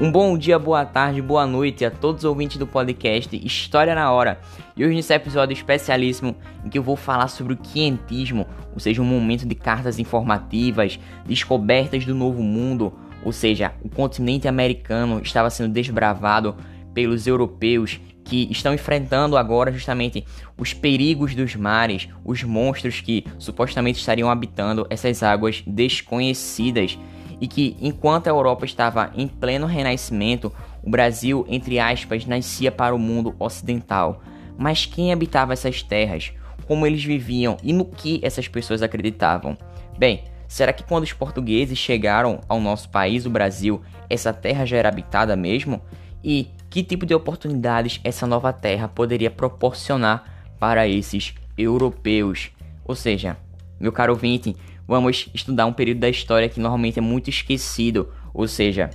Um bom dia, boa tarde, boa noite a todos os ouvintes do podcast História na Hora. E hoje nesse episódio especialíssimo em que eu vou falar sobre o quientismo, ou seja, um momento de cartas informativas, descobertas do novo mundo, ou seja, o continente americano estava sendo desbravado pelos europeus que estão enfrentando agora justamente os perigos dos mares, os monstros que supostamente estariam habitando essas águas desconhecidas e que enquanto a Europa estava em pleno renascimento, o Brasil, entre aspas, nascia para o mundo ocidental. Mas quem habitava essas terras? Como eles viviam e no que essas pessoas acreditavam? Bem, será que quando os portugueses chegaram ao nosso país, o Brasil, essa terra já era habitada mesmo? E que tipo de oportunidades essa nova terra poderia proporcionar para esses europeus? Ou seja, meu caro ouvinte, vamos estudar um período da história que normalmente é muito esquecido, ou seja,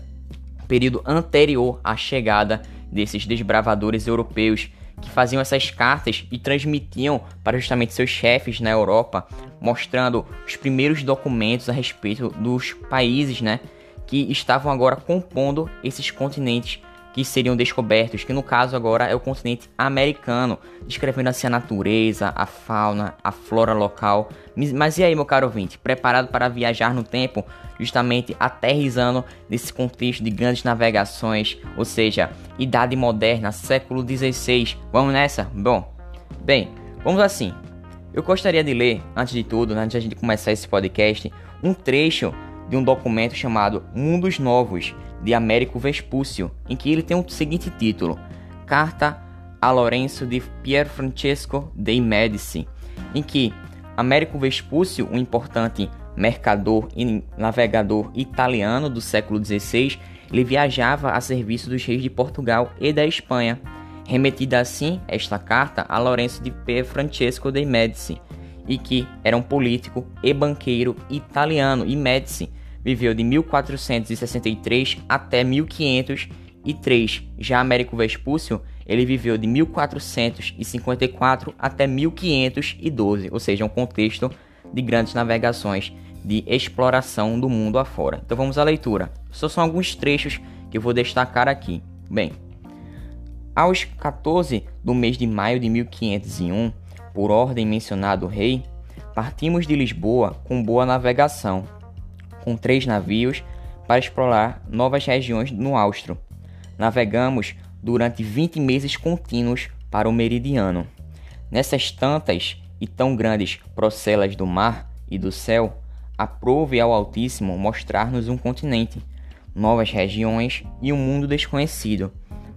período anterior à chegada desses desbravadores europeus que faziam essas cartas e transmitiam para justamente seus chefes na Europa, mostrando os primeiros documentos a respeito dos países, né, que estavam agora compondo esses continentes que seriam descobertos, que no caso agora é o continente americano, descrevendo assim a natureza, a fauna, a flora local. Mas e aí, meu caro ouvinte, preparado para viajar no tempo, justamente aterrizando nesse contexto de grandes navegações, ou seja, idade moderna, século 16. Vamos nessa? Bom, bem, vamos assim. Eu gostaria de ler, antes de tudo, né, antes de a gente começar esse podcast, um trecho de um documento chamado Mundos Novos, de Américo Vespúcio, em que ele tem o seguinte título: Carta a Lorenzo de Pier Francesco dei Medici, em que Américo Vespúcio, um importante mercador e navegador italiano do século XVI, ele viajava a serviço dos reis de Portugal e da Espanha. Remetida assim esta carta a Lorenzo de Pier Francesco dei Medici, e que era um político e banqueiro italiano, e Medici viveu de 1463 até 1503. Já Américo Vespúcio, ele viveu de 1454 até 1512, ou seja, um contexto de grandes navegações de exploração do mundo afora. Então vamos à leitura. Só são alguns trechos que eu vou destacar aqui. Bem, aos 14 do mês de maio de 1501, por ordem mencionada do rei, partimos de Lisboa com boa navegação, com três navios para explorar novas regiões no Austro. Navegamos durante 20 meses contínuos para o meridiano. Nessas tantas e tão grandes procelas do mar e do céu, aprove ao Altíssimo mostrar-nos um continente, novas regiões e um mundo desconhecido,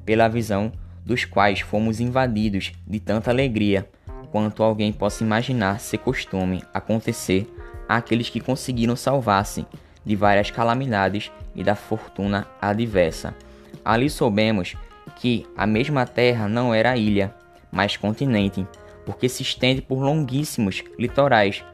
pela visão dos quais fomos invadidos de tanta alegria quanto alguém possa imaginar ser costume acontecer àqueles que conseguiram salvar-se de várias calamidades e da fortuna adversa. Ali soubemos que a mesma terra não era ilha, mas continente, porque se estende por longuíssimos litorais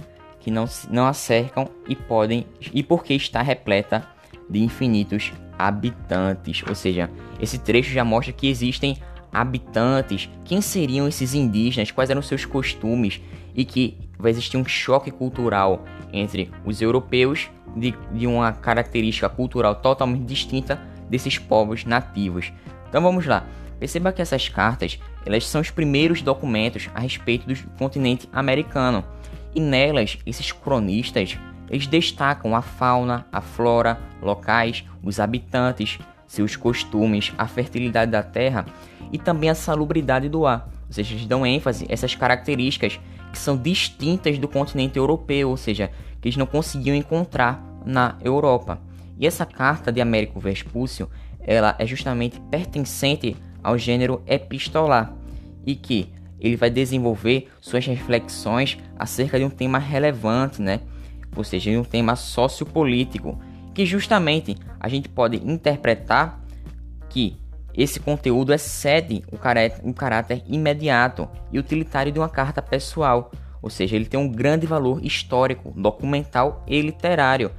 que não, não a cercam e podem e porque está repleta de infinitos habitantes. Ou seja, esse trecho já mostra que existem habitantes, quem seriam esses indígenas, quais eram seus costumes e que vai existir um choque cultural entre os europeus de, de uma característica cultural totalmente distinta desses povos nativos. Então vamos lá. Perceba que essas cartas elas são os primeiros documentos a respeito do continente americano e nelas esses cronistas eles destacam a fauna, a flora, locais, os habitantes, seus costumes, a fertilidade da terra e também a salubridade do ar. Ou seja, eles dão ênfase a essas características que são distintas do continente europeu, ou seja, que eles não conseguiam encontrar na Europa. E essa carta de Américo Vespúcio, ela é justamente pertencente ao gênero epistolar e que ele vai desenvolver suas reflexões acerca de um tema relevante, né? Ou seja, de um tema sociopolítico, que justamente a gente pode interpretar que esse conteúdo excede o caráter, o caráter imediato e utilitário de uma carta pessoal, ou seja, ele tem um grande valor histórico, documental e literário,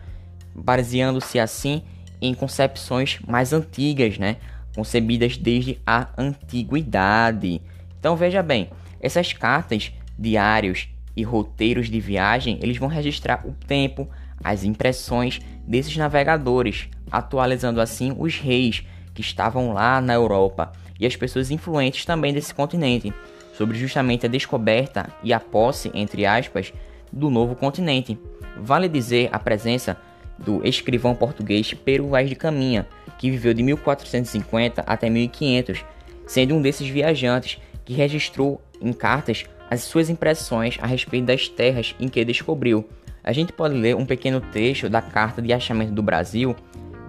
baseando-se assim em concepções mais antigas, né? concebidas desde a antiguidade. Então veja bem, essas cartas, diários e roteiros de viagem, eles vão registrar o tempo, as impressões desses navegadores, atualizando assim os reis que estavam lá na Europa e as pessoas influentes também desse continente, sobre justamente a descoberta e a posse, entre aspas, do novo continente. Vale dizer a presença do escrivão português Pero Vaz de Caminha, que viveu de 1450 até 1500, sendo um desses viajantes que registrou em cartas as suas impressões a respeito das terras em que descobriu. A gente pode ler um pequeno trecho da carta de achamento do Brasil,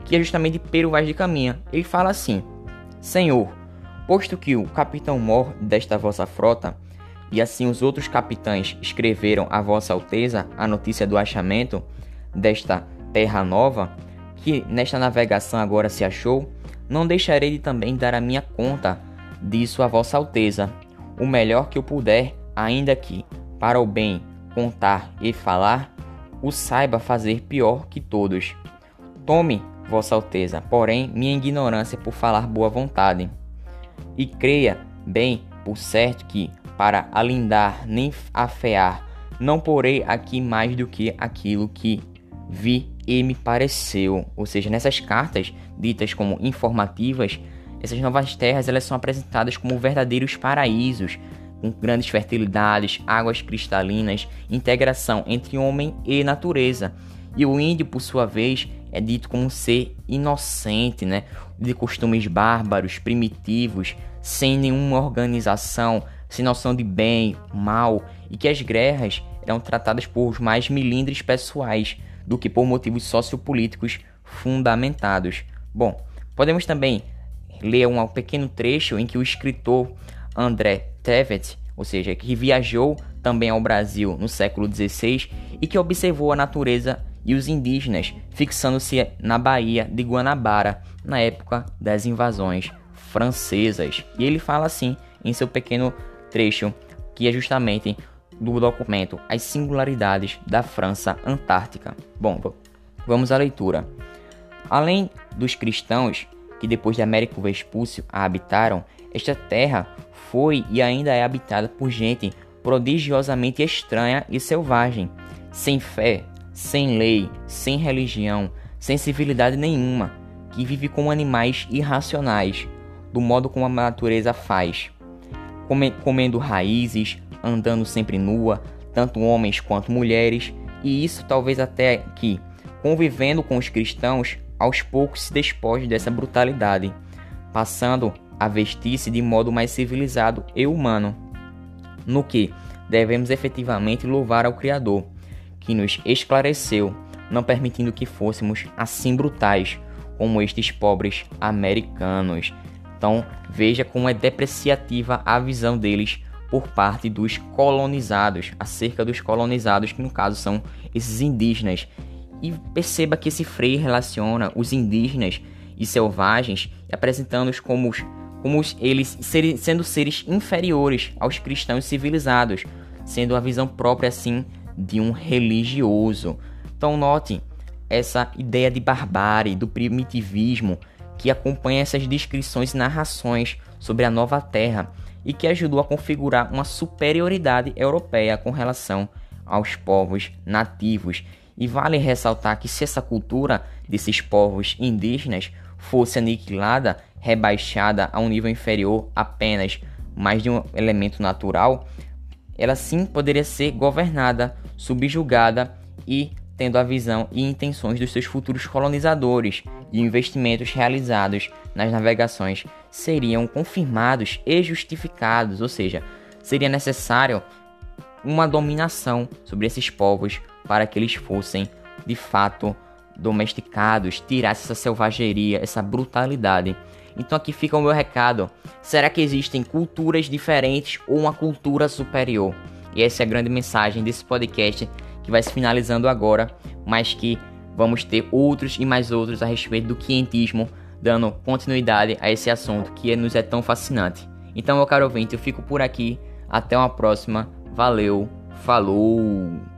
que é justamente Pero Vaz de Caminha. Ele fala assim: Senhor, posto que o capitão mor desta vossa frota e assim os outros capitães escreveram a Vossa Alteza a notícia do achamento desta terra nova, que nesta navegação agora se achou, não deixarei de também dar a minha conta disso a Vossa Alteza, o melhor que eu puder, ainda que, para o bem contar e falar, o saiba fazer pior que todos. Tome, Vossa Alteza, porém, minha ignorância por falar boa vontade. E creia bem, por certo, que, para alindar nem afear, não porei aqui mais do que aquilo que vi e me pareceu. Ou seja, nessas cartas ditas como informativas, essas novas terras elas são apresentadas como verdadeiros paraísos, com grandes fertilidades, águas cristalinas, integração entre homem e natureza. E o índio, por sua vez, é dito como um ser inocente, né? de costumes bárbaros, primitivos, sem nenhuma organização, sem noção de bem, mal, e que as guerras eram tratadas por mais milindres pessoais do que por motivos sociopolíticos fundamentados. Bom, podemos também ler um pequeno trecho em que o escritor André Tevet, ou seja, que viajou também ao Brasil no século XVI e que observou a natureza e os indígenas, fixando-se na Baía de Guanabara na época das invasões francesas. E ele fala assim em seu pequeno trecho, que é justamente do documento As Singularidades da França Antártica. Bom, vamos à leitura. Além dos cristãos que depois de Américo Vespúcio a habitaram, esta terra foi e ainda é habitada por gente prodigiosamente estranha e selvagem, sem fé, sem lei, sem religião, sem civilidade nenhuma, que vive como animais irracionais, do modo como a natureza faz, comendo raízes, andando sempre nua, tanto homens quanto mulheres, e isso talvez até que, convivendo com os cristãos, aos poucos se despoje dessa brutalidade, passando a vestir-se de modo mais civilizado e humano. No que devemos efetivamente louvar ao Criador, que nos esclareceu, não permitindo que fôssemos assim brutais como estes pobres americanos. Então veja como é depreciativa a visão deles por parte dos colonizados, acerca dos colonizados, que no caso são esses indígenas. E perceba que esse freio relaciona os indígenas e selvagens, apresentando-os como, como eles sendo seres inferiores aos cristãos civilizados, sendo a visão própria assim de um religioso. Então note essa ideia de barbárie, do primitivismo que acompanha essas descrições e narrações sobre a nova terra e que ajudou a configurar uma superioridade europeia com relação aos povos nativos. E vale ressaltar que se essa cultura desses povos indígenas fosse aniquilada, rebaixada a um nível inferior apenas mais de um elemento natural, ela sim poderia ser governada, subjugada e tendo a visão e intenções dos seus futuros colonizadores e investimentos realizados nas navegações seriam confirmados e justificados, ou seja, seria necessário uma dominação sobre esses povos para que eles fossem de fato domesticados, tirasse essa selvageria, essa brutalidade. Então aqui fica o meu recado. Será que existem culturas diferentes ou uma cultura superior? E essa é a grande mensagem desse podcast que vai se finalizando agora, mas que vamos ter outros e mais outros a respeito do quientismo, dando continuidade a esse assunto que nos é tão fascinante. Então, meu caro ouvinte, eu fico por aqui. Até uma próxima. Valeu. Falou.